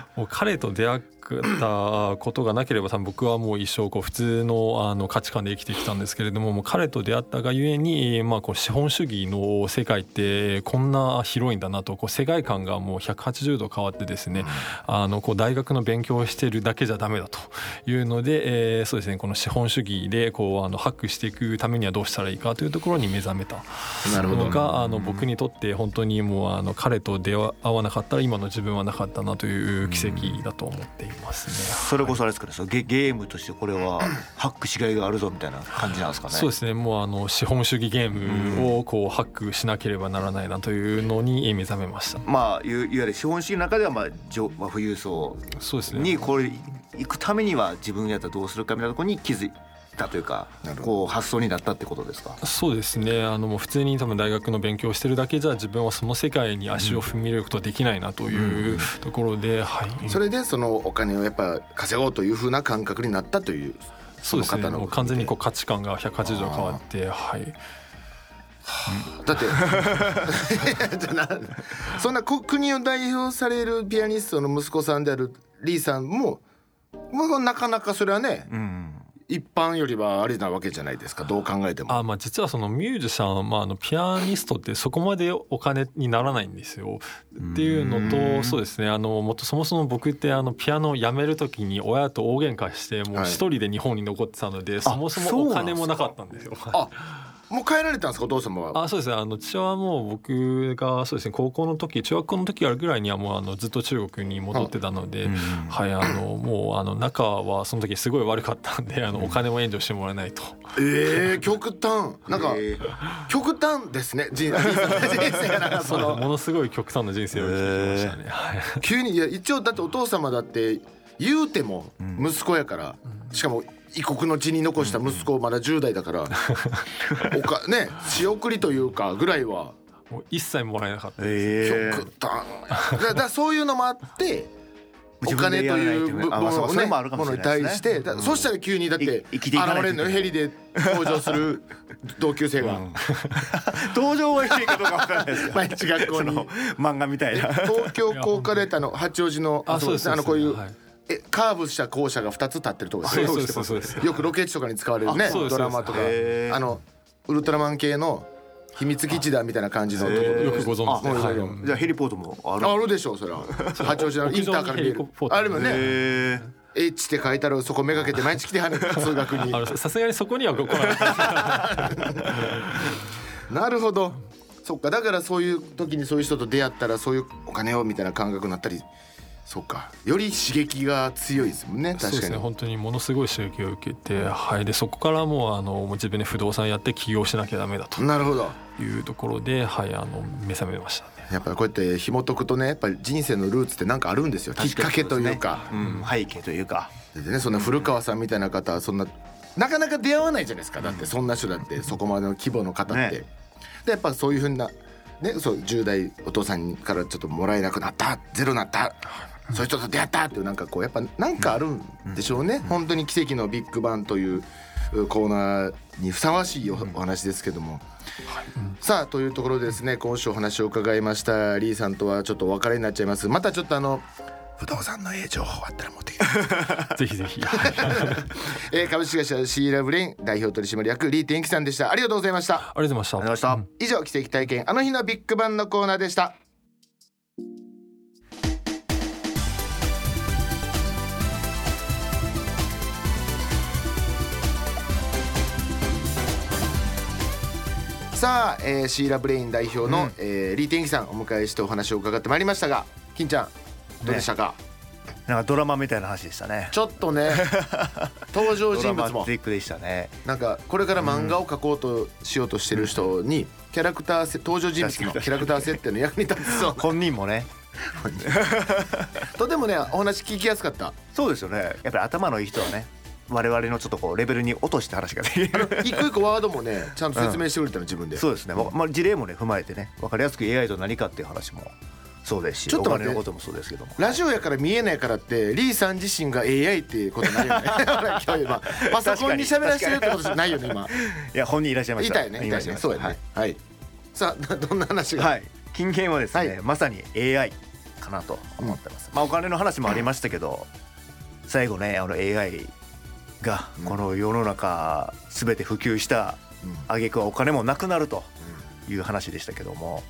[SPEAKER 3] もう彼と出会ったことがなければ多分僕はもう一生こう普通のあの価値観で生きてきたんですけれどももう彼と出会ったがゆえに、まあ、こう資本主義の世界ってこんな広いんだなとこう世界観がもう180度変わってですね、あのこう大学の勉強をしてるだけじゃダメだというので、えー、そうですねこの資本主義でこうあのハックしていくためにはどうしたらいいかというところに目覚めた。のがあの僕にとって本当にもうあの彼と出会わなかったら今の自分はなかったなという奇跡だと思っています。ね。
[SPEAKER 2] それこそあれですかねゲゲームとしてこれは ハックしがいがあるぞみたいな感じなんですかね。
[SPEAKER 3] そうですねもうあの資本主義ゲームをこうハックしなければならないなというのに目覚めました。
[SPEAKER 2] まあいわゆる資本主義の中ではまあ上、まあ、富裕層にこれ行くためには自分やったらどうするかみたいなところに気づたというか
[SPEAKER 1] なるほど。
[SPEAKER 2] こう発想になったってことですか？
[SPEAKER 3] そうですね。あのもう普通に多分大学の勉強をしてるだけじゃ自分はその世界に足を踏み入れることはできないなというところで、はい、
[SPEAKER 1] それでそのお金をやっぱ稼ごうというふうな感覚になったという
[SPEAKER 3] そうですね。
[SPEAKER 1] の方の
[SPEAKER 3] もう完全にこう価値観が180度変わってはい。
[SPEAKER 1] だって そんなこ国を代表されるピアニストの息子さんであるリーさんももうなかなかそれはね、
[SPEAKER 2] うん
[SPEAKER 1] 一般よりはあれなわけじゃないですかどう考えても。
[SPEAKER 3] あまあ実はそのミュージシャン、まあ、あのピアニストってそこまでお金にならないんですよ。っていうのとそうですねあのもっとそもそも僕ってあのピアノをやめる時に親と大喧嘩してもう一人で日本に残ってたので、そもそもお金もなかったんですよ。
[SPEAKER 1] あもう帰られたんですかお父様は？
[SPEAKER 3] あそうですね。あの父親はもう僕がそうですね高校の時中学校の時ぐらいにはもうあのずっと中国に戻ってたので、はいあのもうあの仲はその時すごい悪かったんであのお金も援助してもらえないと。
[SPEAKER 1] ええ極端。なんか
[SPEAKER 2] え
[SPEAKER 1] 極端ですね人 人生がなんかその。
[SPEAKER 3] ね。ものすごい極端な人生を生きてきましたね。はい。
[SPEAKER 1] 急にいや一応だってお父様だって言うても息子やから、しかも異国の地に残した息子まだ10代だから、おかね仕送りというかぐらいは。
[SPEAKER 3] もう一切もらえなかったです。
[SPEAKER 2] え。
[SPEAKER 1] 極端。だだそういうのもあって お金と
[SPEAKER 2] い
[SPEAKER 1] いう部
[SPEAKER 2] とねもあるかも
[SPEAKER 1] ものに
[SPEAKER 2] しれないですね。
[SPEAKER 1] 対してだそしたら急にだって
[SPEAKER 2] い生きていかないと
[SPEAKER 1] 現れるのよ。ヘリで登場する 同級生が。
[SPEAKER 2] 登場はいいかどうかわかんないですけど
[SPEAKER 1] 毎日学校
[SPEAKER 2] 漫画みたいな。
[SPEAKER 1] 東京高架レーターの八王子の
[SPEAKER 3] あそうです。
[SPEAKER 1] あのこういう、
[SPEAKER 3] はい
[SPEAKER 1] えカーブした校舎が2つ立ってるとこですね。よくロケ地とかに使われるねドラマとか。あのウルトラマン系の秘密基地だみたいな感じのところ
[SPEAKER 3] よくご存知で、
[SPEAKER 1] あ
[SPEAKER 3] はい
[SPEAKER 1] もう
[SPEAKER 2] じゃあヘリポートもある？
[SPEAKER 1] あるでしょうそれは。八王子のインターから見える。
[SPEAKER 3] 屋上にヘリポート
[SPEAKER 1] あれもね。
[SPEAKER 2] へ
[SPEAKER 1] H って書いてあるそこめがけて毎日来てはる通学に
[SPEAKER 3] さすがにそこには来な
[SPEAKER 1] なるほど。そっか。だからそういう時にそういう人と出会ったらそういうお金をみたいな感覚になったりそっか。より刺激が強いですもんね。確かに。
[SPEAKER 3] ですね。本当にものすごい刺激を受けて、はい、でそこからもうあの自分で不動産やって起業しなきゃダメだと。
[SPEAKER 1] なるほど。
[SPEAKER 3] いうところで、はい、あの目覚めましたね。
[SPEAKER 1] やっぱりこうやって紐解くとねやっぱり人生のルーツってなんかあるんですよ。きっかけというか。
[SPEAKER 2] うん。背景というか。
[SPEAKER 1] でねそんな古川さんみたいな方はそんななかなか出会わないじゃないですか。だってそんな人だってそこまでの規模の方って、
[SPEAKER 2] ね。
[SPEAKER 1] でやっぱそういうふうなねそう10代お父さんからちょっともらえなくなったゼロになったそういう人と出会ったっていうなんかこうやっぱなんかあるんでしょうね、本当に奇跡のビッグバンというコーナーにふさわしいおお話ですけども、さあというところでですね。今週お話を伺いました。リーさんとはちょっとお別れになっちゃいます。またちょっとあの不動産のええ情報あったら持ってきて
[SPEAKER 3] ぜひぜひ。
[SPEAKER 1] えー株式会社シーラブレイン代表取締役リー・テンキさんでした。ありがとうございました。
[SPEAKER 3] ありがとうございました。
[SPEAKER 1] 以上奇跡体験あの日のビッグバンのコーナーでしたさあ、えーシーラブレイン代表の、えーリー・テンキさんお迎えしてお話を伺ってまいりましたが金ちゃんどうでしたか、
[SPEAKER 2] なんかドラマみたいな話でしたね。
[SPEAKER 1] ちょっとね 登場人物も。
[SPEAKER 2] ティックでしたね。
[SPEAKER 1] なんかこれから漫画を描こうとしようとしてる人にキャラクターせ登場人物のキャラクター設定の役に立つそう。
[SPEAKER 2] 本人もね。
[SPEAKER 1] とてもねお話聞きやすかった。
[SPEAKER 2] そうですよね。やっぱり頭のいい人はね我々のちょっとこうレベルに落として話ができる
[SPEAKER 1] 一個一個ワードもねちゃんと説明してくれたの自分で、
[SPEAKER 2] そうですね、ままあ、事例もね踏まえてね分かりやすく AI と何かっていう話もそうですし
[SPEAKER 1] ちょっと
[SPEAKER 2] お金のこともそうですけども。
[SPEAKER 1] ラジオやから見えないからってリーさん自身が AI っていうことないよね。今日今パソコンに喋らせてるってことじゃないよね今。
[SPEAKER 2] いや本人いらっしゃいました。
[SPEAKER 1] いたよね。いたよねそうやね。はい、さあどんな話が、
[SPEAKER 2] はい。金券はですね、
[SPEAKER 1] はい。
[SPEAKER 2] まさに AI かなと思ってます、まあお金の話もありましたけど最後ねあの AI がこの世の中全て普及した
[SPEAKER 1] うん。
[SPEAKER 2] 挙句はお金もなくなるという話でしたけども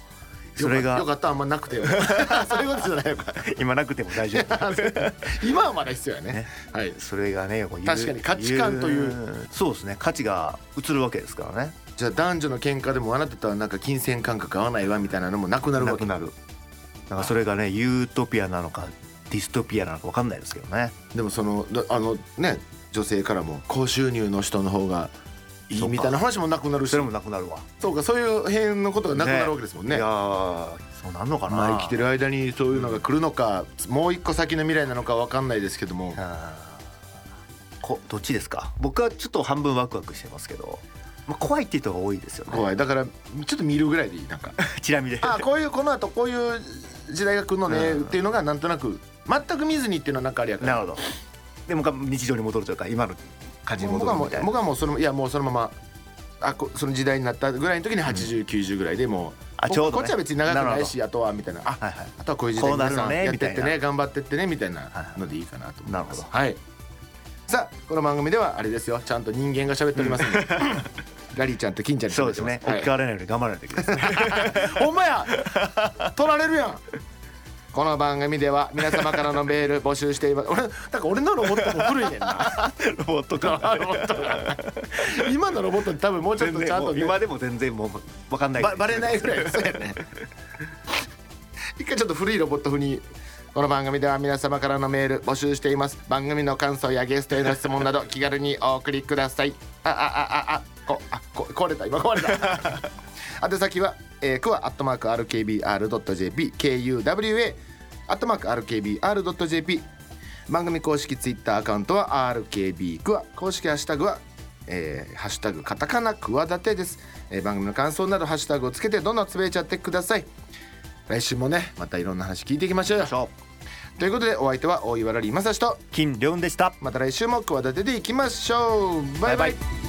[SPEAKER 2] それが
[SPEAKER 1] よかったあんまなくて そういうことじゃないのか
[SPEAKER 2] 今なくても大丈夫。
[SPEAKER 1] 今はまだ必要やね。
[SPEAKER 2] ね。
[SPEAKER 1] はい。
[SPEAKER 2] それがね
[SPEAKER 1] 確かに価値観という。
[SPEAKER 2] そうですね。価値が移るわけですからね。
[SPEAKER 1] じゃあ男女の喧嘩でもあなたとはなんか金銭感覚合わないわみたいなのもなくなるわけ。
[SPEAKER 2] なくなんかそれがねユートピアなのかディストピアなのか分かんないですけどね。
[SPEAKER 1] でもそのだあのね女性からも高収入の人の方がいいみたいな話もなくなるし。
[SPEAKER 2] それもなくなるわ。
[SPEAKER 1] そうかそういう辺のことがなくなるわけですもんね。
[SPEAKER 2] いやーそうなんのかな、
[SPEAKER 1] まあ生きてる間にそういうのが来るのかもう一個先の未来なのかわかんないですけども。
[SPEAKER 2] あこどっちですか？僕はちょっと半分ワクワクしてますけど、まあ、怖いっていう人が多いですよね。
[SPEAKER 1] 怖い。だからちょっと見るぐらいでいいなんか。
[SPEAKER 2] チラ見で
[SPEAKER 1] あこういうこの後こういう時代が来るのね
[SPEAKER 2] うん。
[SPEAKER 1] っていうのがなんとなく全く見ずにっていうのはなんかあれやか。ら
[SPEAKER 2] なるほどでも日常に戻るというか今の感じに戻るみたいな。
[SPEAKER 1] 僕はもうそのいやもうそのままあこその時代になったぐらいの時に8090ぐらいでもう
[SPEAKER 2] あちょうどね。
[SPEAKER 1] こっちは別に長くないしあとはみたいな。あ
[SPEAKER 2] はいはい。
[SPEAKER 1] あとはこういう時代
[SPEAKER 2] こうなるの
[SPEAKER 1] 皆さんやってって
[SPEAKER 2] ね
[SPEAKER 1] 頑張ってってねみたいな
[SPEAKER 2] はい
[SPEAKER 1] のでいいかなと思います。はい。さあこの番組ではあれですよ。ちゃんと人間が喋っておりますんで。ラリーちゃんと金ちゃんに
[SPEAKER 2] そうですね。置き換わらないように頑張らないといけないですね。
[SPEAKER 1] ほんまや。取られるやんこの番組では皆様からのメール募集しています。俺なんか俺のロボットも古いねんな。
[SPEAKER 2] ロボットか。
[SPEAKER 1] ロボットが今のロボットって多分もうちょっとちゃんとね、
[SPEAKER 2] う今でも全然もう分かんない。
[SPEAKER 1] ばバレないぐらいそうやね。一回ちょっと古いロボット風にこの番組では皆様からのメール募集しています。番組の感想やゲストへの質問など気軽にお送りください。あああああこあこ壊れた。今壊れた。宛先は、えー、クワアットマーク RKBR.jp KUWA アットマーク RKBR.jp 番組公式ツイッターアカウントは RKB クワ公式ハッシュタグはえーハッシュタグカタカナクワダテです、えー番組の感想などハッシュタグをつけてどんどんつぶやいちゃってください。来週もねまたいろんな話聞いていきましょ
[SPEAKER 2] う
[SPEAKER 1] ということでお相手は大岩良理正史と
[SPEAKER 2] 金良でした。
[SPEAKER 1] また来週もクワダテでいきましょう。バイバイ。
[SPEAKER 2] バイバイ